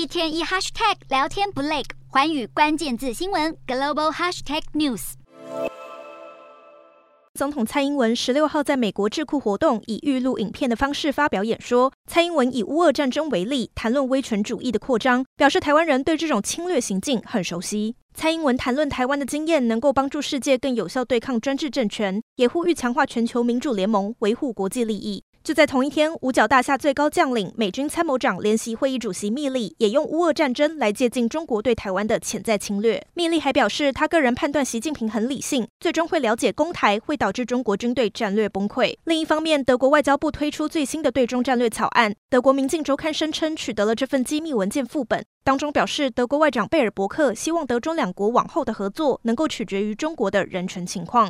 一天一 hashtag 聊天不累，环宇关键字新闻 global hashtag news。总统蔡英文十六号在美国智库活动，以预录影片的方式发表演说。蔡英文以乌俄战争为例，谈论威权主义的扩张，表示台湾人对这种侵略行径很熟悉。蔡英文谈论台湾的经验能够帮助世界更有效对抗专制政权，也呼吁强化全球民主联盟，维护国际利益。就在同一天，五角大厦最高将领、美军参谋长联席会议主席密利也用乌俄战争来接近中国对台湾的潜在侵略。密利还表示，他个人判断习近平很理性，最终会了解攻台会导致中国军队战略崩溃。另一方面，德国外交部推出最新的对中战略草案，德国《明镜周刊》声称取得了这份机密文件副本，当中表示，德国外长贝尔伯克希望德中两国往后的合作能够取决于中国的人权情况。